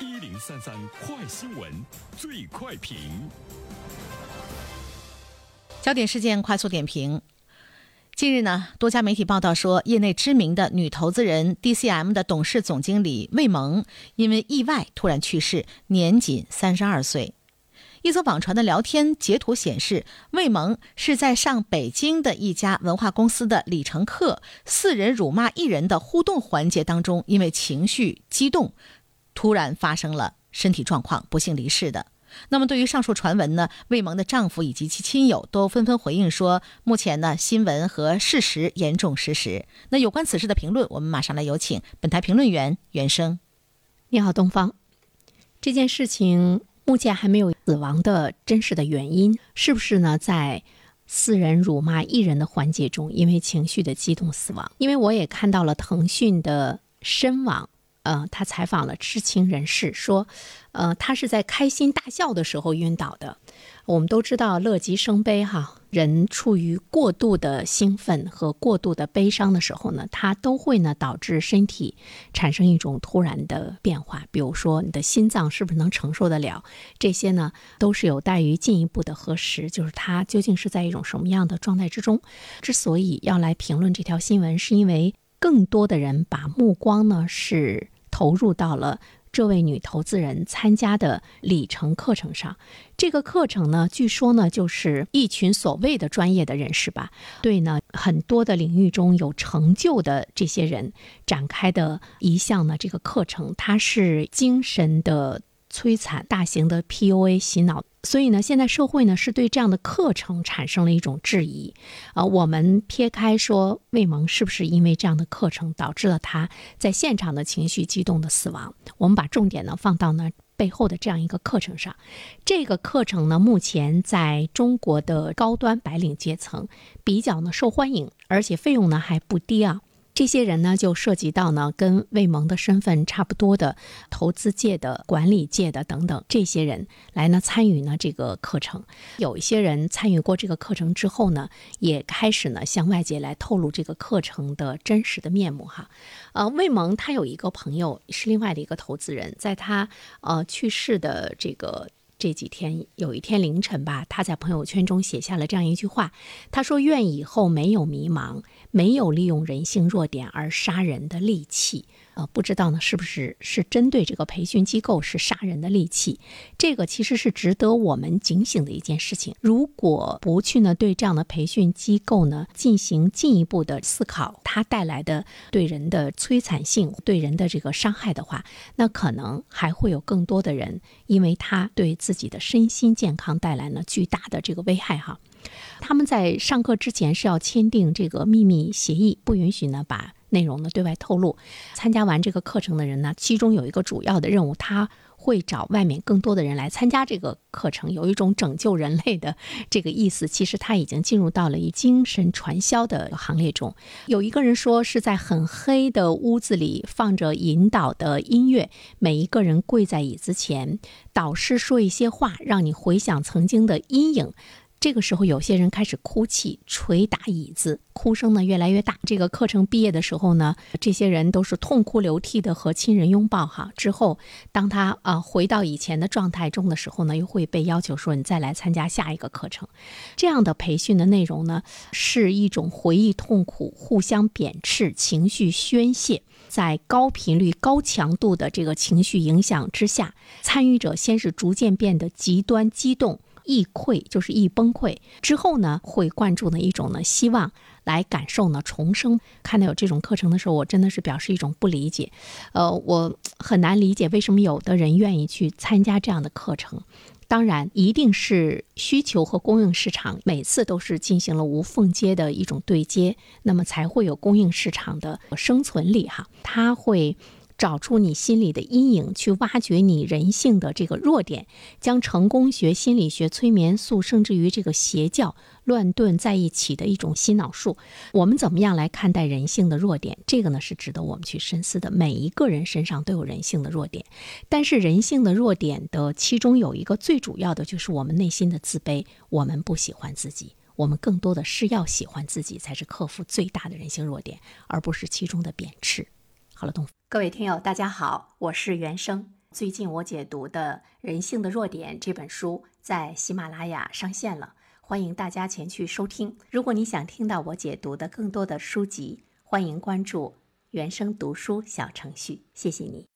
一零三三快新闻，最快评。焦点事件快速点评。近日呢，多家媒体报道说，业内知名的女投资人 DCM 的董事总经理魏萌因为意外突然去世，年仅三十二岁。一则网传的聊天截图显示，魏萌是在上北京的一家文化公司的里程客四人辱骂一人的互动环节当中，因为情绪激动，突然发生了身体状况，不幸离世的。那么，对于上述传闻呢，魏萌的丈夫以及其亲友都纷纷回应说，目前呢，新闻和事实严重失实。那有关此事的评论，我们马上来有请本台评论员袁生。你好，东方。这件事情目前还没有死亡的真实的原因，是不是呢？在四人辱骂一人的环节中，因为情绪的激动死亡？因为我也看到了腾讯的深网。呃，他采访了知情人士，说，呃，他是在开心大笑的时候晕倒的。我们都知道，乐极生悲，哈，人处于过度的兴奋和过度的悲伤的时候呢，它都会呢导致身体产生一种突然的变化。比如说，你的心脏是不是能承受得了？这些呢，都是有待于进一步的核实，就是他究竟是在一种什么样的状态之中。之所以要来评论这条新闻，是因为更多的人把目光呢是。投入到了这位女投资人参加的里程课程上。这个课程呢，据说呢，就是一群所谓的专业的人士吧，对呢很多的领域中有成就的这些人展开的一项呢这个课程，它是精神的。摧残大型的 PUA 洗脑，所以呢，现在社会呢是对这样的课程产生了一种质疑。啊，我们撇开说魏萌是不是因为这样的课程导致了他在现场的情绪激动的死亡，我们把重点呢放到呢背后的这样一个课程上。这个课程呢，目前在中国的高端白领阶层比较呢受欢迎，而且费用呢还不低啊。这些人呢，就涉及到呢，跟魏萌的身份差不多的投资界的、管理界的等等这些人来呢参与呢这个课程。有一些人参与过这个课程之后呢，也开始呢向外界来透露这个课程的真实的面目哈。呃，魏萌他有一个朋友是另外的一个投资人，在他呃去世的这个。这几天有一天凌晨吧，他在朋友圈中写下了这样一句话，他说：“愿以后没有迷茫，没有利用人性弱点而杀人的利器。”呃，不知道呢，是不是是针对这个培训机构是杀人的利器？这个其实是值得我们警醒的一件事情。如果不去呢，对这样的培训机构呢进行进一步的思考，它带来的对人的摧残性、对人的这个伤害的话，那可能还会有更多的人，因为他对自己的身心健康带来了巨大的这个危害哈。他们在上课之前是要签订这个秘密协议，不允许呢把。内容呢对外透露，参加完这个课程的人呢，其中有一个主要的任务，他会找外面更多的人来参加这个课程，有一种拯救人类的这个意思。其实他已经进入到了一精神传销的行列中。有一个人说是在很黑的屋子里放着引导的音乐，每一个人跪在椅子前，导师说一些话，让你回想曾经的阴影。这个时候，有些人开始哭泣，捶打椅子，哭声呢越来越大。这个课程毕业的时候呢，这些人都是痛哭流涕的和亲人拥抱。哈，之后当他啊回到以前的状态中的时候呢，又会被要求说你再来参加下一个课程。这样的培训的内容呢，是一种回忆痛苦、互相贬斥、情绪宣泄，在高频率、高强度的这个情绪影响之下，参与者先是逐渐变得极端激动。易溃就是易崩溃之后呢，会灌注呢一种呢希望来感受呢重生。看到有这种课程的时候，我真的是表示一种不理解。呃，我很难理解为什么有的人愿意去参加这样的课程。当然，一定是需求和供应市场每次都是进行了无缝接的一种对接，那么才会有供应市场的生存力哈。它会。找出你心里的阴影，去挖掘你人性的这个弱点，将成功学、心理学、催眠术，甚至于这个邪教乱炖在一起的一种洗脑术。我们怎么样来看待人性的弱点？这个呢是值得我们去深思的。每一个人身上都有人性的弱点，但是人性的弱点的其中有一个最主要的就是我们内心的自卑，我们不喜欢自己，我们更多的是要喜欢自己，才是克服最大的人性弱点，而不是其中的贬斥。好了，各位听友，大家好，我是原生。最近我解读的《人性的弱点》这本书在喜马拉雅上线了，欢迎大家前去收听。如果你想听到我解读的更多的书籍，欢迎关注原生读书小程序。谢谢你。